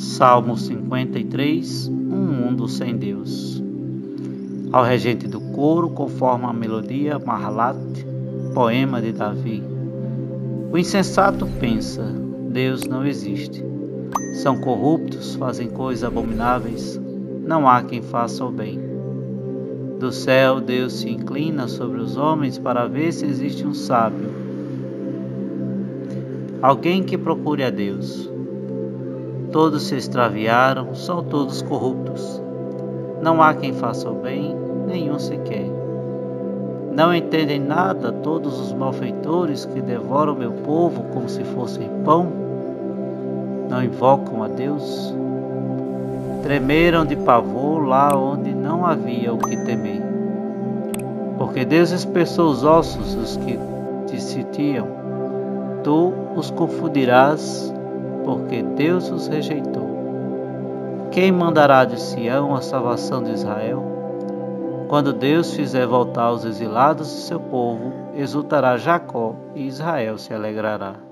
Salmo 53, um mundo sem Deus. Ao regente do coro, conforme a melodia Mahalat, poema de Davi. O insensato pensa, Deus não existe. São corruptos, fazem coisas abomináveis, não há quem faça o bem. Do céu, Deus se inclina sobre os homens para ver se existe um sábio. Alguém que procure a Deus. Todos se extraviaram, são todos corruptos. Não há quem faça o bem, nenhum sequer. Não entendem nada todos os malfeitores que devoram meu povo como se fossem pão? Não invocam a Deus? Tremeram de pavor lá onde não havia o que temer. Porque Deus espessou os ossos dos que te sitiam. Tu os confundirás porque Deus os rejeitou. Quem mandará de Sião a salvação de Israel? Quando Deus fizer voltar os exilados de seu povo, exultará Jacó e Israel se alegrará.